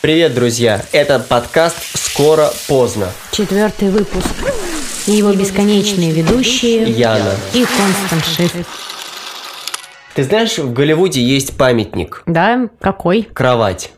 Привет, друзья! Это подкаст «Скоро поздно». Четвертый выпуск. И его бесконечные ведущие Яна. и Констант Шиф. Ты знаешь, в Голливуде есть памятник. Да, какой? Кровать.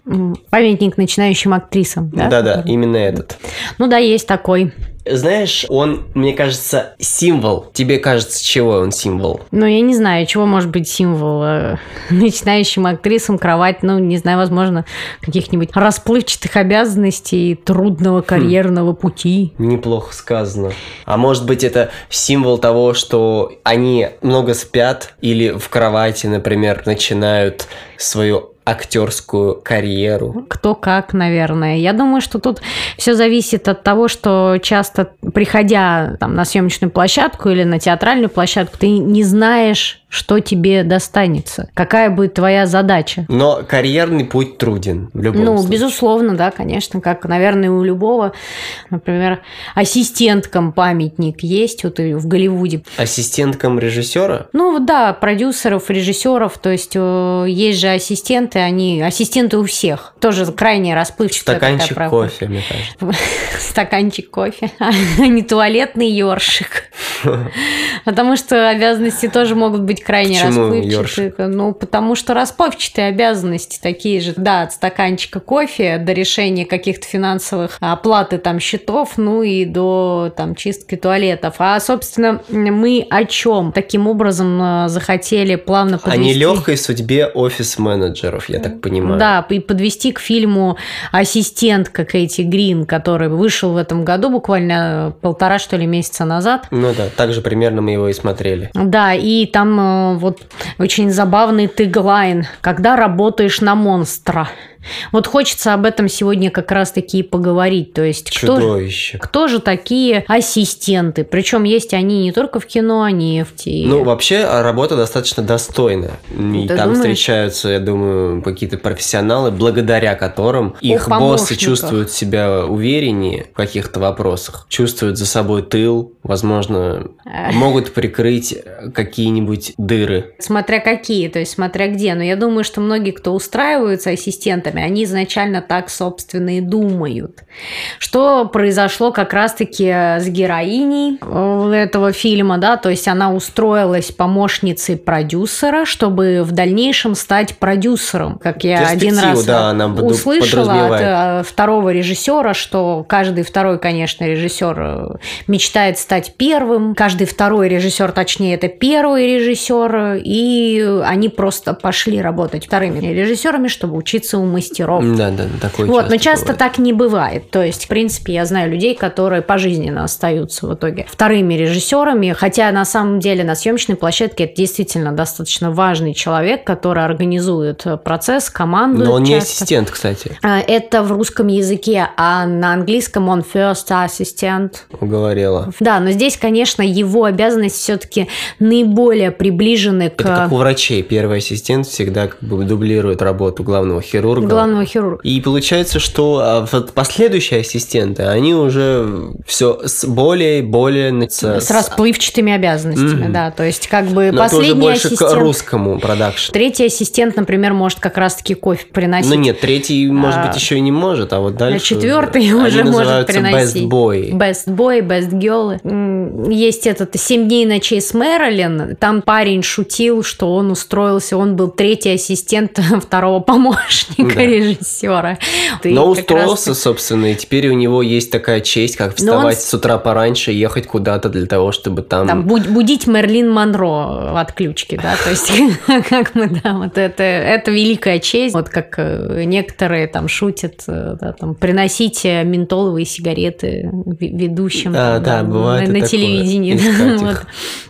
Памятник начинающим актрисам, да? Да-да, именно этот. Ну да, есть такой. Знаешь, он, мне кажется, символ. Тебе кажется, чего он символ? Ну, я не знаю, чего может быть символ э, начинающим актрисам кровать, ну, не знаю, возможно, каких-нибудь расплывчатых обязанностей, трудного карьерного пути. Неплохо сказано. А может быть, это символ того, что они много спят или в кровати, например, начинают свою актерскую карьеру. Кто как, наверное. Я думаю, что тут все зависит от того, что часто, приходя там, на съемочную площадку или на театральную площадку, ты не знаешь, что тебе достанется, какая будет твоя задача. Но карьерный путь труден в любом Ну, случае. безусловно, да, конечно, как, наверное, у любого, например, ассистенткам памятник есть вот в Голливуде. Ассистенткам режиссера? Ну, да, продюсеров, режиссеров, то есть э, есть же ассистенты, они ассистенты у всех, тоже крайне расплывчатая такая Стаканчик программа. кофе, мне кажется. Стаканчик кофе, а не туалетный ёршик. Потому что обязанности тоже могут быть крайне Почему расплывчатые. Ну, потому что расплывчатые обязанности такие же. Да, от стаканчика кофе до решения каких-то финансовых оплаты там счетов, ну и до там чистки туалетов. А, собственно, мы о чем таким образом э, захотели плавно О подвести... нелегкой судьбе офис-менеджеров, я так понимаю. Да, и подвести к фильму «Ассистентка» Кэти Грин, который вышел в этом году, буквально полтора, что ли, месяца назад. Ну да, так же примерно мы его и смотрели. Да, и там э, вот очень забавный теглайн «Когда работаешь на монстра». Вот хочется об этом сегодня как раз-таки и поговорить. То есть кто, Чудовище. кто же такие ассистенты? Причем есть они не только в кино, они в те... Ну, вообще, а, работа достаточно достойная. И Ты там думаешь? встречаются, я думаю, какие-то профессионалы, благодаря которым их боссы чувствуют себя увереннее в каких-то вопросах, чувствуют за собой тыл, возможно, могут прикрыть какие-нибудь дыры. Смотря какие, то есть смотря где. Но я думаю, что многие, кто устраиваются ассистентами, они изначально так, собственно, и думают. Что произошло как раз-таки с героиней э, этого фильма, да, то есть она устроилась помощницей продюсера, чтобы в дальнейшем стать продюсером. Как я один раз да, услышала от э, второго режиссера, что каждый второй, конечно, режиссер э, мечтает стать первым. Каждый второй режиссер, точнее, это первый режиссер, и они просто пошли работать вторыми режиссерами, чтобы учиться у мастеров. Да, да, такое Вот, но часто бывает. так не бывает. То есть, в принципе, я знаю людей, которые пожизненно остаются в итоге вторыми режиссерами, хотя на самом деле на съемочной площадке это действительно достаточно важный человек, который организует э, процесс, команду. Но он не часто. ассистент, кстати, А, Это в русском языке, а на английском он first assistant. уговорила. Да, но здесь, конечно, его обязанности все-таки наиболее приближены к Это как у врачей. Первый ассистент всегда как бы дублирует работу главного хирурга. Главного хирурга. И получается, что а, последующие ассистенты, они уже все с более и более... С расплывчатыми обязанностями, Мгм. да. То есть, как бы Но это уже последний больше ассистент... к русскому продакшн. Третий ассистент, например, может как раз-таки кофе приносить. Ну нет, третий, может А, быть, еще и не может, а вот дальше... четвертый они уже может приносить. best boy. Best boy, best girl. Есть этот «Семь дней ночей с Мэрилин». Там парень шутил, что он устроился, он был третий ассистент второго помощника Да. режиссера. И Но как раз устроился, собственно, и теперь у него есть такая честь, как он вставать с- с утра пораньше и ехать куда-то для того, чтобы там... Там буд- будить Мерлин Монро в отключке, да, то есть как мы, да, вот это, это великая честь, вот как э, некоторые там шутят, э, да, там, приносите ментоловые сигареты ведущим А, там, да, бывает на, на телевидении. Вот.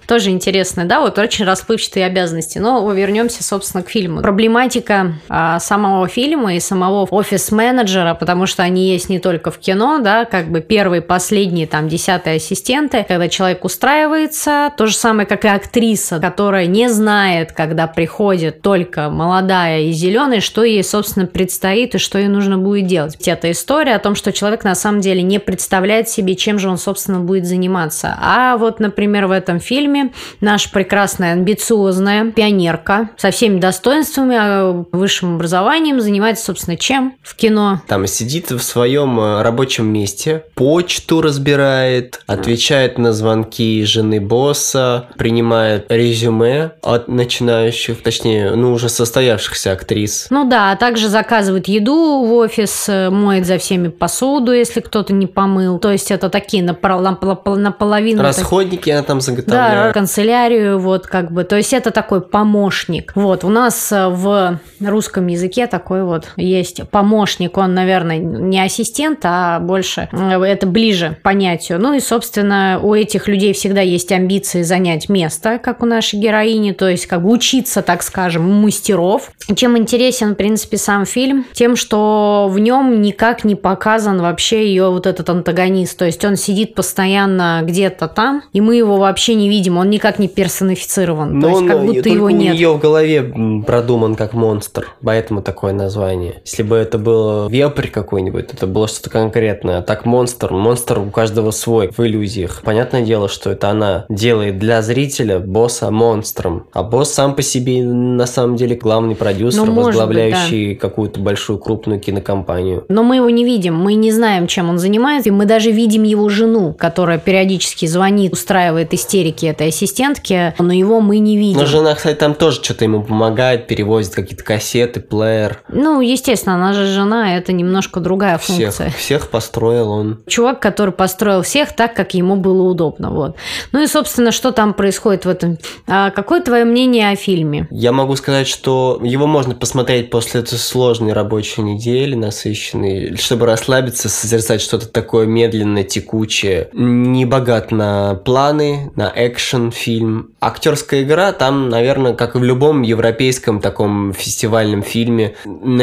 Тоже интересно, да, вот очень расплывчатые обязанности. Но вернемся, собственно, к фильму. Проблематика а, самого фильма и самого офис-менеджера, потому что они есть не только в кино, да, как бы первые, последние, там, десятые ассистенты, когда человек устраивается, то же самое, как и актриса, которая не знает, когда приходит только молодая и зеленая, что ей, собственно, предстоит и что ей нужно будет делать. Это история о том, что человек на самом деле не представляет себе, чем же он, собственно, будет заниматься. А вот, например, в этом фильме наша прекрасная, амбициозная пионерка со всеми достоинствами, э, высшим образованием занимается занимается, собственно, чем в кино? Там сидит в своем э, рабочем месте, почту разбирает, отвечает на звонки жены босса, принимает резюме от начинающих, точнее, ну, уже состоявшихся актрис. Ну да, а также заказывает еду в офис, э, моет за всеми посуду, если кто-то не помыл. То есть это такие напол- напол- наполовину... Расходники она там Да, заготовляет. канцелярию, вот как бы. То есть это такой помощник. Вот, у нас э, в русском языке такой вот есть помощник. Он, наверное, не ассистент, а больше это ближе к понятию. Ну и, собственно, у этих людей всегда есть амбиции занять место, как у нашей героини, то есть как бы учиться, так скажем, у мастеров. Чем интересен, в принципе, сам фильм? Тем, что в нем никак не показан вообще ее вот этот антагонист. То есть он сидит постоянно где-то там, и мы его вообще не видим, он никак не персонифицирован. Но то есть он как будто его у нет. нее в голове продуман как монстр, поэтому такое название. Если бы это был вепрь какой-нибудь, это было что-то конкретное. А так монстр, монстр у каждого свой в иллюзиях. Понятное дело, что это она делает для зрителя босса монстром. А босс сам по себе на самом деле главный продюсер, Ну, может быть, возглавляющий какую-то большую крупную кинокомпанию. Но мы его не видим, мы не знаем, чем он занимается, и мы даже видим его жену, которая периодически звонит, устраивает истерики этой ассистентки, но его мы не видим. Но жена, кстати, там тоже что-то ему помогает, перевозит какие-то кассеты, плеер. Ну, естественно, она же жена, это немножко другая Всех, функция. всех построил он. Чувак, который построил всех так, как ему было удобно. Вот. Ну и, собственно, что там происходит в этом? А какое твое мнение о фильме? Я могу сказать, что его можно посмотреть после этой сложной рабочей недели, насыщенной, чтобы расслабиться, созерцать что-то такое медленное, текучее, не богат на планы, на экшен фильм. Актерская игра там, наверное, как и в любом европейском таком фестивальном фильме,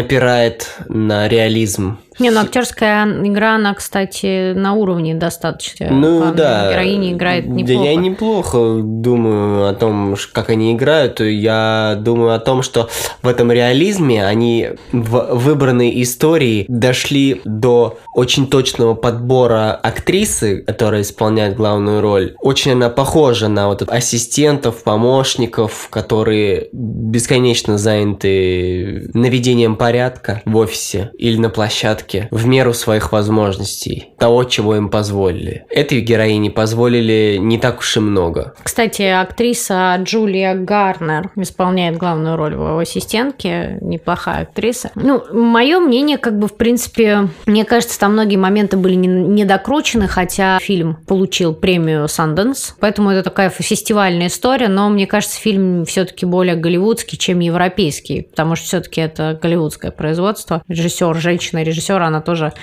напирает на реализм. Не, ну актерская игра, она, кстати, на уровне достаточно. Ну Главная да. Героиня играет Да неплохо. я неплохо думаю о том, как они играют. Я думаю о том, что в этом реализме они в выбранной истории дошли до очень точного подбора актрисы, которая исполняет главную роль. Очень она похожа на вот ассистентов, помощников, которые бесконечно заняты наведением порядка в офисе или на площадке в меру своих возможностей, того, чего им позволили. Этой героине позволили не так уж и много. Кстати, актриса Джулия Гарнер исполняет главную роль в его ассистентке. Неплохая актриса. Ну, мое мнение, как бы, в принципе, мне кажется, там многие моменты были не- недокручены, хотя фильм получил премию Sundance. Поэтому это такая фестивальная история, но мне кажется, фильм все-таки более голливудский, чем европейский, потому что все-таки это голливудское производство. Режиссер, женщина-режиссер, она тоже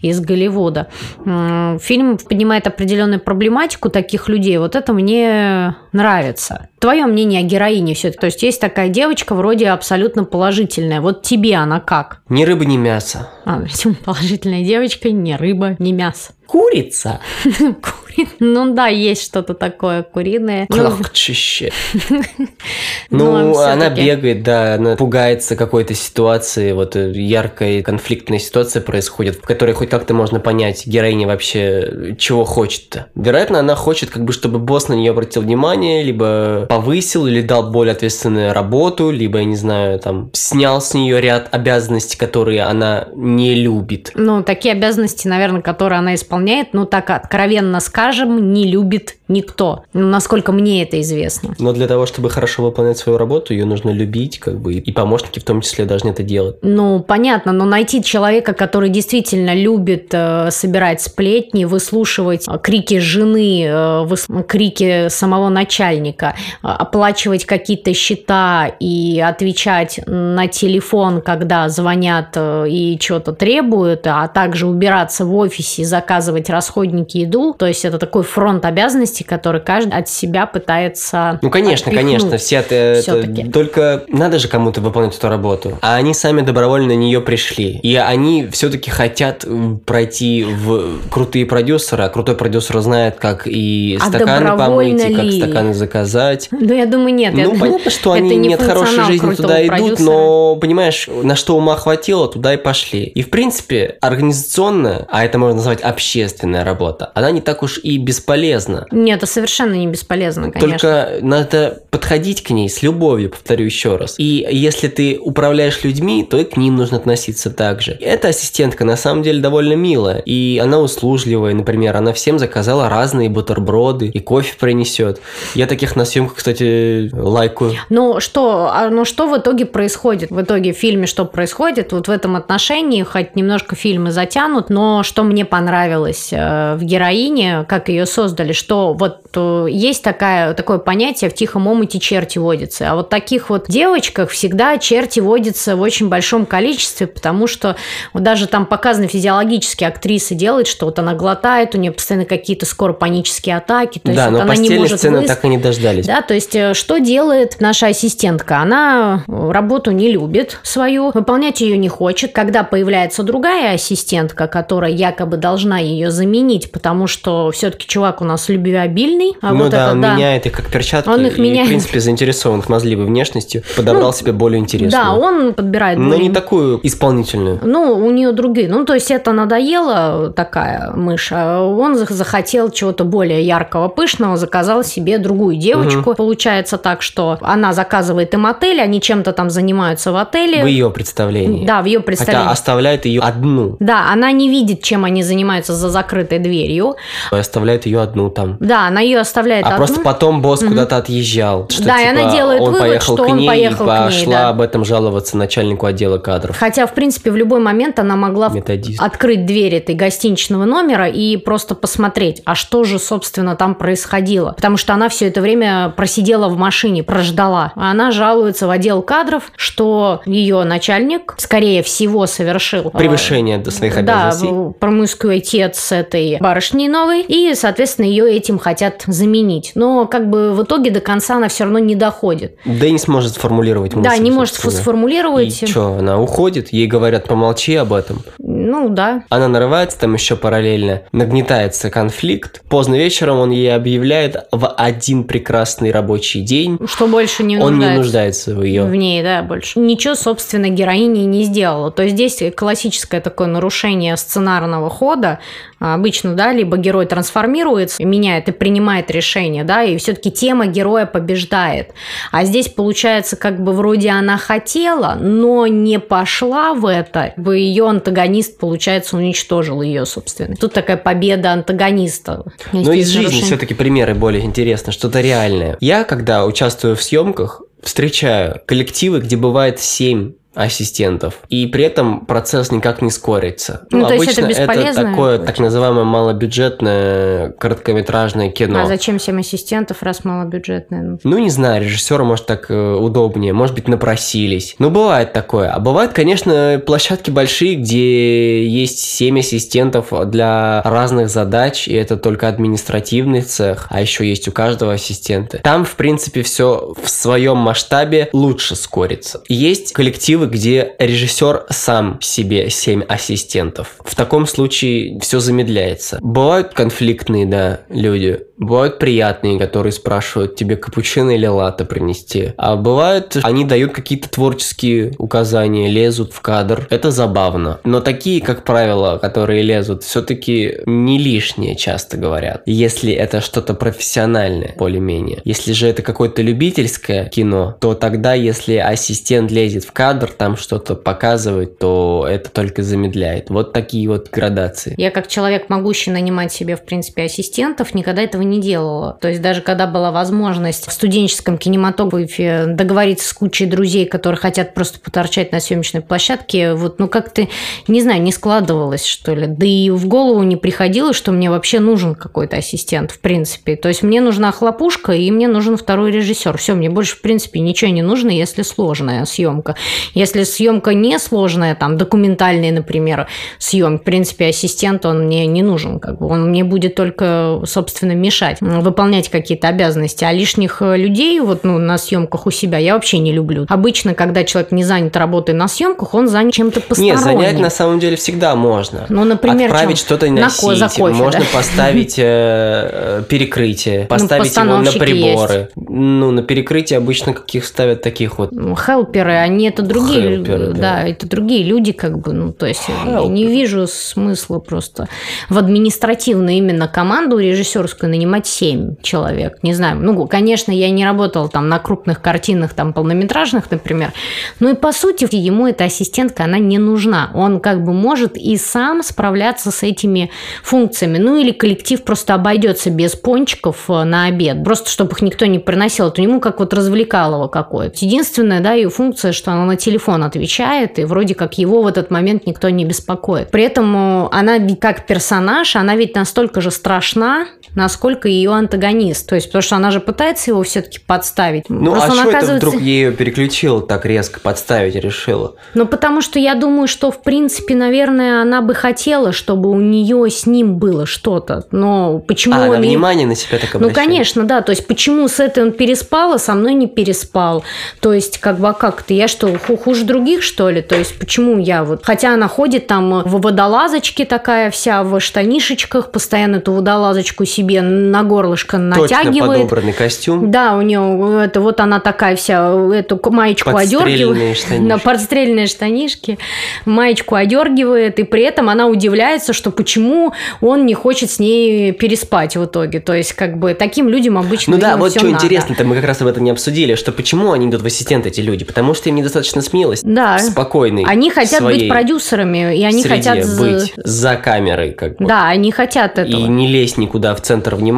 из Голливуда. Фильм поднимает определенную проблематику таких людей. Вот это мне нравится. Твое мнение о героине все То есть есть такая девочка вроде абсолютно положительная. Вот тебе она как? Ни рыба, ни мясо. А, положительная девочка, не рыба, не мясо. Курица. Кури- Ну да, есть что-то такое куриное. Клохчище. Ну, она бегает, да, она пугается какой-то ситуации, вот э, яркая конфликтная ситуация происходит, в которой хоть как-то можно понять, героиня вообще чего хочет-то. Вероятно, она хочет, как бы, чтобы босс на нее обратил внимание, либо повысил, или дал более ответственную работу, либо, я не знаю, там, снял с нее ряд обязанностей, которые она не любит. Ну, такие обязанности, наверное, которые она исполняет, ну, так откровенно скажем, не любит никто. Ну, насколько мне это известно. Но для того, чтобы хорошо выполнять свою работу, ее нужно любить, как бы, и помощники в том числе должны это делать. Ну, понятно, но найти человека, который действительно любит э, собирать сплетни, выслушивать э, крики жены, э, выс- крики самого начальника, э, оплачивать какие-то счета и отвечать на телефон, когда звонят э, и что-то требуют, а также убираться в офисе, заказывать расходники, еду. То есть это такой фронт обязанностей, который каждый от себя пытается Ну, конечно, конечно, все это, это- всё-таки. Только надо же кому-то выполнять эту работу. А они сами добровольно на нее пришли. И они все-таки хотят м, пройти в крутые продюсеры, а крутой продюсер знает, как и А стаканы помыть, и как ли? стаканы заказать. Ну, я думаю, нет. Ну, думаю, понятно, что это они не от хорошей жизни туда идут, продюсера. но, понимаешь, на что ума хватило, туда и пошли. И, в принципе, организационная, а это можно назвать общественная работа, она не так уж и бесполезна. Не, Нет, это совершенно не бесполезно, конечно. Только надо подходить к ней с любовью, повторю еще раз. И если ты управляешь людьми, то и к ним нужно относиться так же. Эта ассистентка на самом деле довольно милая, и она услужливая, например, она всем заказала разные бутерброды и кофе принесет. Я таких на съемках, кстати, лайкаю. Ну что, а, ну что в итоге происходит? В итоге в фильме что происходит? Вот в этом отношении, хоть немножко фильмы затянут, но что мне понравилось э, в героине, как ее создали, что вот э, есть такая, такое понятие в тихом омуте черти водятся. А вот таких вот девочках всегда черти водятся в очень большом количестве, потому что вот даже там показаны физиологически актрисы делают, что вот она глотает, у нее постоянно какие-то скоро панические атаки. То да, есть но вот она не может сцены выс- так и не дождались. да, то есть э, что делает наша ассистентка? Она э, работу не любит свою, выполнять ее не хочет. Когда появляется другая ассистентка, которая якобы должна ее заменить, потому что все-таки чувак у нас любвеобильный. А ну вот да, это, он да. меняет их как перчатки. Он их и, меняет. в принципе, заинтересован смазливой внешностью. Подобрал Ну, себе более интересную. Да, он подбирает Но более- не такую исполнительную. Ну, у нее другие. Ну, то есть это надоело такая мышь. а Он зах- захотел чего-то более яркого, пышного, заказал себе другую девочку. Получается так, что она заказывает им отель, они чем-то там занимаются в отеле. В ее представлении. Да, в ее представлении. Хотя оставляет ее одну. Да, она не видит, чем они занимаются за закрытой дверью. И оставляет ее одну там. Да, она ее оставляет А одну. просто потом босс куда-то отъезжал. Что, Да, и типа, она делает он вывод, поехал что к он ней поехал и к ней, пошла да. об этом жаловаться начальнику отдела кадров. Хотя, в принципе, в любой момент она могла Методист. открыть дверь этой гостиничного номера и просто посмотреть, а что же, собственно, там происходило. Потому что она все это время просидела в машине, прождала. А Она жалуется в отдел кадров, что ее начальник, скорее всего, совершил э, Превышение до своих обязанностей. Да, промыскуитет с этой барышней новой, и, соответственно, ее этим хотят заменить. Но как бы в итоге до конца она все равно не доходит. Да и не сможет сформулировать мысль. да, не может сформулировать. И что, она уходит, ей говорят, помолчи об этом. Ну да, Она нарывается там еще параллельно, нагнетается конфликт. Поздно вечером он ей объявляет в один прекрасный рабочий день. что больше не Он не нуждается. нуждается в ее. В ней, да, больше. Ничего, собственно, героиня не сделала. То есть здесь классическое такое нарушение сценарного хода. Обычно, да, либо герой трансформируется, меняет и принимает решение, да, и все-таки тема героя побеждает. А здесь получается, как бы вроде она хотела, но не пошла в это. Бы Ее антагонист, получается, уничтожил ее, собственно. Тут такая победа антагониста. Но из жизни нарушение. все-таки примеры более интересны, что-то реальное. Я, когда участвую в съемках, встречаю коллективы, где бывает 7 ассистентов, и при этом процесс никак не скорится. Ну, то есть это обычно бесполезно такое очень. так называемое малобюджетное короткометражное кино. А зачем 7 ассистентов, раз малобюджетное? Ну, Ну, не знаю, режиссеру, может, так э, удобнее, может быть, напросились. Ну, бывает такое. А бывают, конечно, площадки большие, где есть 7 ассистентов для разных задач, и это только административный цех, а еще есть у каждого ассистента. Там, в принципе, все в своем масштабе лучше скорится. Есть коллективы, где режиссер сам себе 7 ассистентов. В таком случае все замедляется. Бывают конфликтные, да, люди. Бывают приятные, которые спрашивают тебе капучино или латте принести. А бывают, они дают какие-то творческие указания, лезут в кадр. Это забавно. Но такие, как правило, которые лезут, все-таки не лишние, часто говорят. Если это что-то профессиональное, более-менее. Если же это какое-то любительское кино, то тогда, если ассистент лезет в кадр, там что-то показывает, то это только замедляет. Вот такие вот градации. Я как человек, могущий нанимать себе, в принципе, ассистентов, никогда этого не делала. То есть даже когда была возможность в студенческом кинематографе договориться с кучей друзей, которые хотят просто поторчать на съемочной площадке, вот, ну как-то, не знаю, не складывалось, что ли. Да и в голову не приходило, что мне вообще нужен какой-то ассистент, в принципе. То есть мне нужна хлопушка, и мне нужен второй режиссер. Все, мне больше, в принципе, ничего не нужно, если сложная съемка. Если съемка не сложная, там, документальная, например, съем, в принципе, ассистент, он мне не нужен, как бы, он мне будет только, собственно, мешать м, выполнять какие-то обязанности, а лишних э, людей вот, ну, на съемках у себя я вообще не люблю. Обычно, когда человек не занят работой на съемках, он занят чем-то посторонним. занять на самом деле всегда можно. Ну, например, Отправить что-то На ко- за кофе, можно да? поставить э, э, перекрытие, поставить его на приборы. Ну, на перекрытие обычно каких ставят таких вот. Ну, Хелперы, они это другие, Хелперы, да. да. это другие люди, как бы, ну, то есть я Хелперы. не вижу смысла просто в административную именно команду режиссерскую нанимать 7 человек. Не знаю. Ну, конечно, я не работала там на крупных картинах, там, полнометражных, например. Но и по сути ему эта ассистентка, она не нужна. Он как бы может и сам справляться с этими функциями. Ну, или коллектив просто обойдется без пончиков э, на обед. Просто чтобы их никто не приносил. Это ему как вот развлекалово какое-то. Единственная, да, ее функция, что она на телефон отвечает, и вроде как его в этот момент никто не беспокоит. При этом э, она как персонаж, она ведь настолько же страшна, насколько ее антагонист. То есть, потому что она же пытается его все-таки подставить. Ну, Просто а что оказывается... это вдруг ее переключил так резко подставить решила? Ну, потому что я думаю, что, в принципе, наверное, она бы хотела, чтобы у нее с ним было что-то. Но почему А, он... она внимание на себя так Ну, обращает? конечно, да. То есть, почему с этой он переспал, а со мной не переспал? То есть, как бы, а как ты? Я что, ху- хуже других, что ли? То есть, почему я вот... Хотя она ходит там в водолазочке такая вся, в штанишечках, постоянно эту водолазочку себе на горлышко Точно натягивает. подобранный костюм. Да, у нее это вот она такая вся, эту маечку одергивает. штанишки. На подстрельные штанишки. Маечку одергивает, и при этом она удивляется, что почему он не хочет с ней переспать в итоге. То есть, как бы, таким людям обычно Ну да, вот что интересно-то, мы как раз об этом не обсудили, что почему они идут в ассистент, эти люди? Потому что им недостаточно смелости. Да. Спокойной. Они хотят быть продюсерами, и они хотят... за- быть за камерой, как бы. Да, они хотят этого. И не лезть никуда в центр внимания,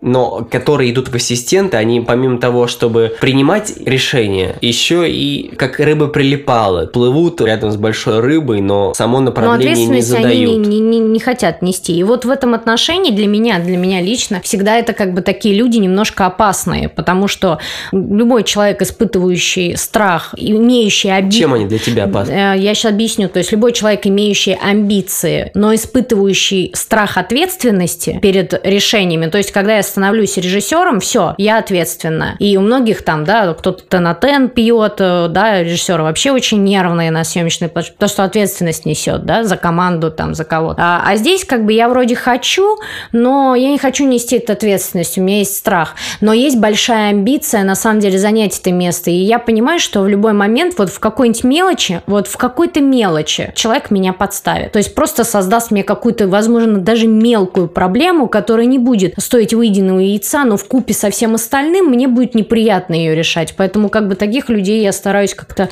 но которые идут в ассистенты, они помимо того, чтобы принимать решения, еще и как рыба прилипала, плывут рядом с большой рыбой, но само Но направление не ответственность они задают. не, не- не- хотят нести. И вот в этом отношении для меня, для меня лично, всегда это как бы такие люди немножко опасные, потому что любой человек, испытывающий страх, имеющий обиду... Чем они для тебя опасны? Э, Я сейчас объясню. То есть любой человек, имеющий амбиции, но испытывающий страх ответственности перед решениями. То есть, когда я становлюсь режиссером, все, я ответственна. И у многих там, да, кто-то тенатен пьет, э, да, режиссеры вообще очень нервные на съемочной площадке, потому что ответственность несет, да, за команду, там, за кого-то. А, а здесь как бы я вроде хочу, но я не хочу нести эту ответственность, у меня есть страх. Но есть большая амбиция, на самом деле, занять это место. И я понимаю, что в любой момент, вот в какой-нибудь мелочи, вот в какой-то мелочи человек меня подставит. То есть просто создаст мне какую-то, возможно, даже мелкую проблему, которая не будет стоить выеденного яйца, но в купе со всем остальным мне будет неприятно ее решать. Поэтому как бы таких людей я стараюсь как-то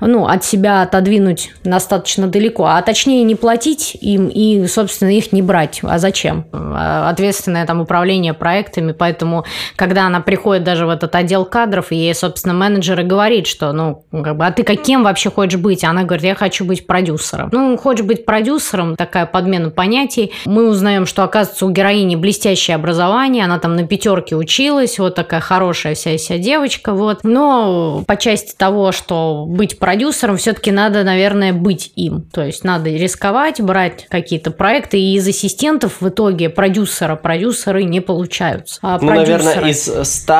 ну, от себя отодвинуть достаточно далеко, а точнее не платить им и, собственно, их не брать. А зачем? А, Ответственное там управление проектами, поэтому, когда она приходит даже в этот отдел кадров, и ей, собственно, менеджер и говорит, что, ну, как бы, а ты каким вообще хочешь быть? Она говорит, я хочу быть продюсером. Ну, хочешь быть продюсером, такая подмена понятий. Мы узнаем, что, оказывается, у героини блестящее образование, она там на пятерке училась, вот такая хорошая вся вся девочка, вот. Но по части того, что быть продюсером, все-таки надо, наверное, быть им. То есть надо рисковать, брать какие-то проекты, и из ассистентов в итоге продюсера продюсеры не получаются. А Ну, наверное, из 100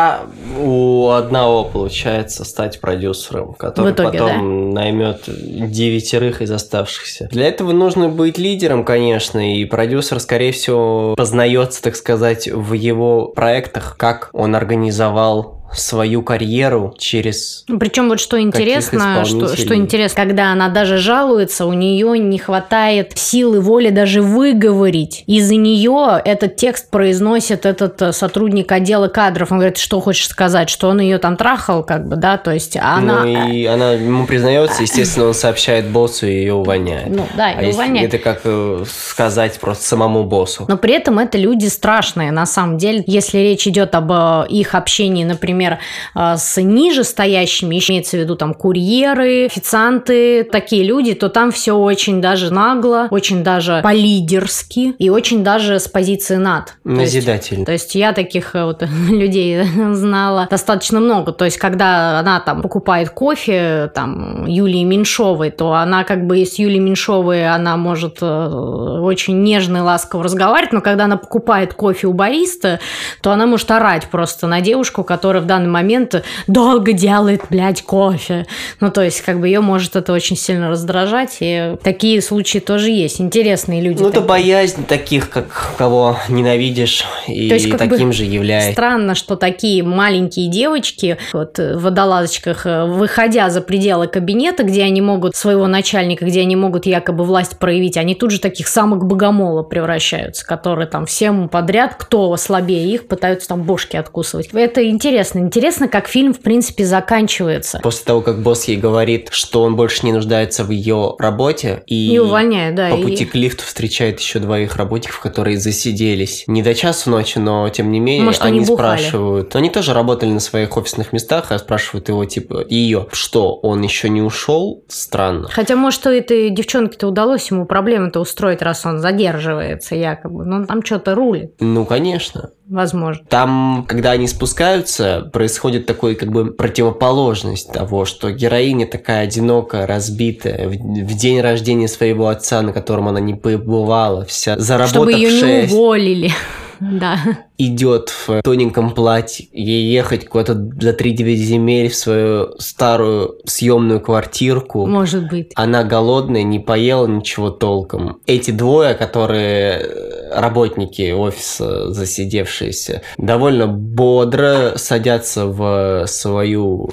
у одного получается стать продюсером, который итоге, потом наймет девятерых из оставшихся. Для этого нужно быть лидером, конечно, и продюсер, скорее всего, познается, так сказать, в его проектах, как он организовал свою карьеру через Причем вот что интересно, что, что интересно, когда она даже жалуется, у нее не хватает силы воли даже выговорить. Из-за нее этот текст произносит этот э, сотрудник отдела кадров. Он говорит, что хочешь сказать, что он ее там трахал, как бы, да, то есть она... Ну и она ему признается, естественно, он сообщает боссу и ее увольняет. Ну, да, а увольняет. это как э, сказать просто самому боссу. Но при этом это люди страшные, на самом деле. Если речь идет об э, их общении, например, э, с ниже стоящими, имеется в виду там курьеры, официанты, такие люди, то там все очень даже нагло, очень даже по-лидерски и очень даже с позиции над. То есть- Назидательно. то есть я таких э, вот людей знала достаточно много. То есть когда она там покупает кофе там Юлии Меньшовой, то она как бы с Юлией Меньшовой она может э, очень нежно и ласково разговаривать, но когда она покупает кофе у бариста, то она может орать просто на девушку, которая в данный момент долго делает, блядь, кофе. Ну, то есть, как бы ее может это очень сильно раздражать, и такие случаи тоже есть. Интересные люди. Ну, это боязнь таких, как кого ненавидишь, и То есть, как таким бы же является. Странно, что такие маленькие девочки вот, в водолазочках, э, выходя за пределы кабинета, где они могут своего начальника, где они могут якобы власть проявить, они тут же таких самых богомола превращаются, которые там всем подряд, кто слабее их, пытаются там бошки откусывать. Это интересно. Интересно, как фильм, в принципе, заканчивается. После того, как босс ей говорит, что он больше не нуждается в ее работе, и, И увольняет, да. по и- пути к лифту встречает еще двоих работников, которые засиделись. Не до часу ночи, но тем не менее Может, они они бухали. спрашивают. Они тоже работали на своих офисных местах, а спрашивают его, типа, ее, что, он еще не ушел? Странно. Хотя, может, что этой девчонке-то удалось ему проблемы-то устроить, раз он задерживается якобы. Ну, там что-то рулит, Ну, конечно. Возможно. Там, когда они спускаются, происходит такой как бы противоположность того, что героиня такая одинокая, разбитая, в, в день рождения своего отца, на котором она не побывала, вся заработав Чтобы ее не уволили. Да. Идет в тоненьком платье, ей ехать куда-то за 3-9 земель в свою старую съемную квартирку. Может быть. Она голодная, не поела ничего толком. Эти двое, которые э, работники офиса засидевшиеся, довольно бодро садятся в свою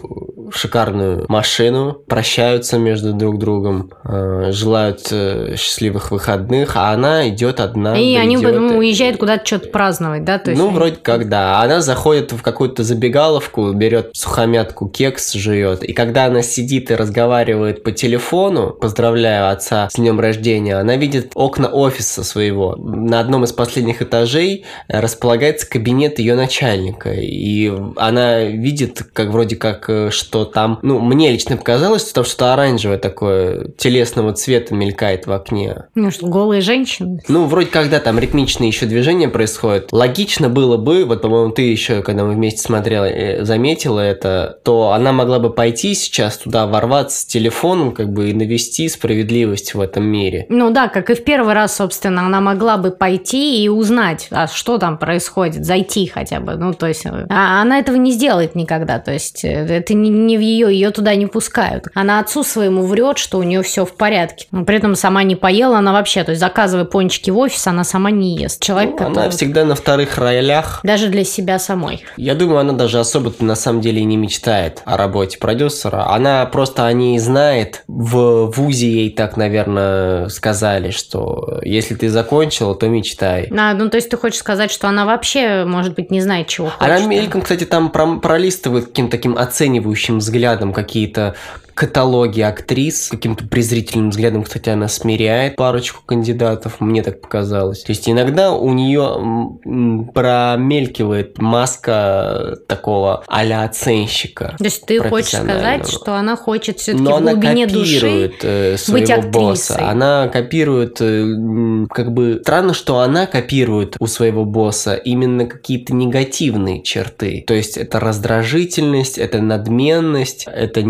шикарную машину, прощаются между друг другом, э, желают э, счастливых выходных, а она идет одна. И они потом уезжают куда-то что-то праздновать, да? То есть Ну, они- вроде как, да. Она заходит в какую-то забегаловку, берет сухомятку, кекс жует. И когда она сидит и разговаривает по телефону, поздравляя отца с днем рождения, она видит окна офиса своего. На одном из последних этажей располагается кабинет ее начальника. И она видит, как вроде как, э, что там... Ну, мне лично показалось, что там что-то оранжевое такое, телесного цвета мелькает в окне. Ну, что, голые женщины. Ну, вроде когда там ритмичные еще движения происходят, логично было бы, вот, по-моему, ты еще, когда мы вместе смотрела, э, заметила это, то она могла бы пойти сейчас туда, ворваться с телефоном, как бы, и навести справедливость в этом мире. Ну да, как и в первый раз, собственно, она могла бы пойти и узнать, а что там происходит, зайти хотя бы. Ну, то есть, э, а она этого не сделает никогда. То есть, э, это не, не в ее, ее туда не пускают. Она отцу своему врет, что у нее все в порядке. Но при этом сама не поела, она вообще, то есть, заказывая пончики в офис, она сама не ест. Человек, Ну, она который- всегда на вторых ролях. Даже для себя самой. Я думаю, она даже особо-то на самом деле не мечтает о работе продюсера. Она просто о ней знает. В ВУЗе ей так, наверное, сказали, что если ты закончила, то мечтай. А, ну, то есть, ты хочешь сказать, что она вообще, может быть, не знает, чего хочет. Она мельком, кстати, там про- пролистывает каким-то таким оценивающим взглядом какие-то каталоги актрис. Каким-то презрительным взглядом, кстати, она смиряет парочку кандидатов, мне так показалось. То есть иногда у нее промелькивает маска такого а-ля оценщика. То есть ты хочешь сказать, что она хочет все-таки в глубине души э, своего актрисой. босса. Она копирует, э, как бы странно, что она копирует у своего босса именно какие-то негативные черты. То есть это раздражительность, это надменность, это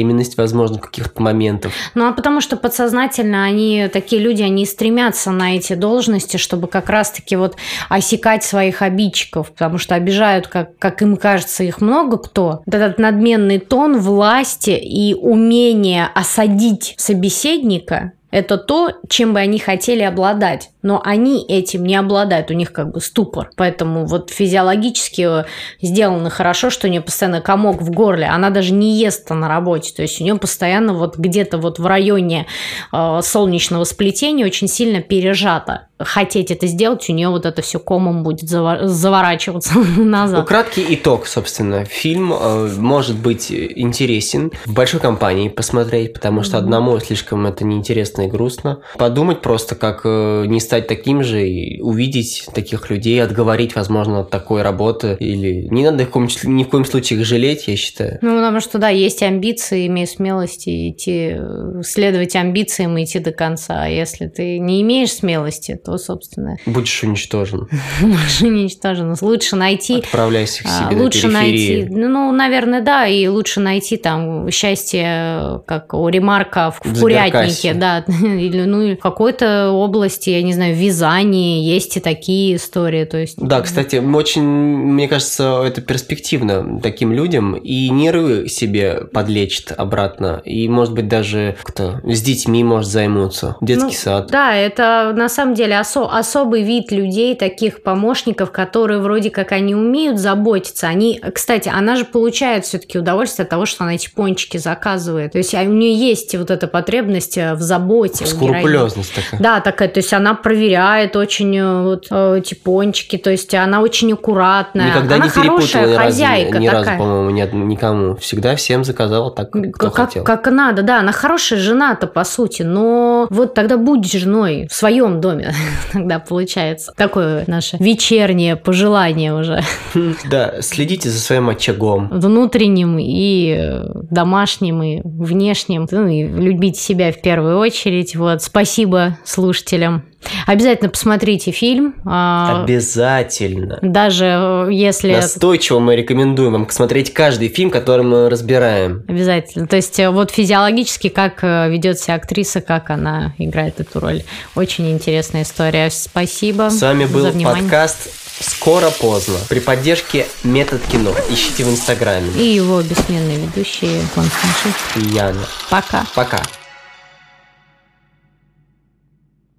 несвоевременность, возможно, каких-то моментов. Ну, а потому что подсознательно они, такие люди, они стремятся на эти должности, чтобы как раз-таки вот осекать своих обидчиков, потому что обижают, как, как им кажется, их много кто. Этот надменный тон власти и умение осадить собеседника это то, чем бы они хотели обладать. Но они этим не обладают, у них как бы ступор. Поэтому вот физиологически сделано хорошо, что у нее постоянно комок в горле. Она даже не ест на работе. То есть у нее постоянно вот где-то вот в районе э, солнечного сплетения очень сильно пережато. Хотеть это сделать, у нее вот это все комом будет заворачиваться назад. Краткий итог, собственно. Фильм э, может быть интересен в большой компании посмотреть, потому что одному слишком это неинтересно и грустно. Подумать просто, как э, не стать таким же и увидеть таких людей, отговорить, возможно, от такой работы. Или не надо в коем- ни в коем случае их жалеть, я считаю. Ну, потому что, да, есть амбиции, имей смелости идти, следовать амбициям и идти до конца. А если ты не имеешь смелости, то, собственно, Будешь уничтожен. можешь уничтожен. Лучше найти Отправляйся к А, себе лучше найти, ну, ну, наверное, да, и лучше найти там счастье, как у Ремарка в, в курятнике, да, или ну в какой-то области, я не знаю, знаю, вязании, есть и такие истории, то есть... Да, кстати, очень, мне кажется, это перспективно таким людям, и нервы себе подлечит обратно, и, может быть, даже кто с детьми может займутся, детский Ну, сад. Да, это на самом деле осо- особый вид людей, таких помощников, которые вроде как они умеют заботиться. Они, кстати, она же получает все-таки удовольствие от того, что она эти пончики заказывает. То есть а у нее есть вот эта потребность э, в заботе. Скрупулезность такая. Да, такая, то есть она проверяет очень э, вот э, эти пончики, то есть она очень аккуратная. Никогда она не хорошая ни разу, хозяйка ни разу, по-моему, од- никому. Всегда всем заказала так, как кто как, хотел. как надо, да, она хорошая жена-то, по сути, но вот тогда будь женой в своем доме, тогда получается. Такое наше вечернее пожелание уже, Да, следите за своим очагом. внутренним и э, домашним, и внешним, ну и любить себя в первую очередь, вот, спасибо слушателям. Обязательно посмотрите фильм, а, Обязательно. даже э, если... Настойчиво мы рекомендуем вам смотреть каждый фильм, который мы разбираем. Обязательно. То есть э, вот физиологически, как э, ведет себя актриса, как она играет эту роль. Очень интересная история. Спасибо. С вами был подкаст «Скоро поздно» при поддержке Метод Кино. Ищите в Инстаграме. И его бессменные ведущие Константин. И Яна. Пока. Пока.